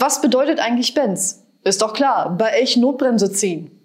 Was bedeutet eigentlich Benz? Ist doch klar, bei Elch Notbremse ziehen.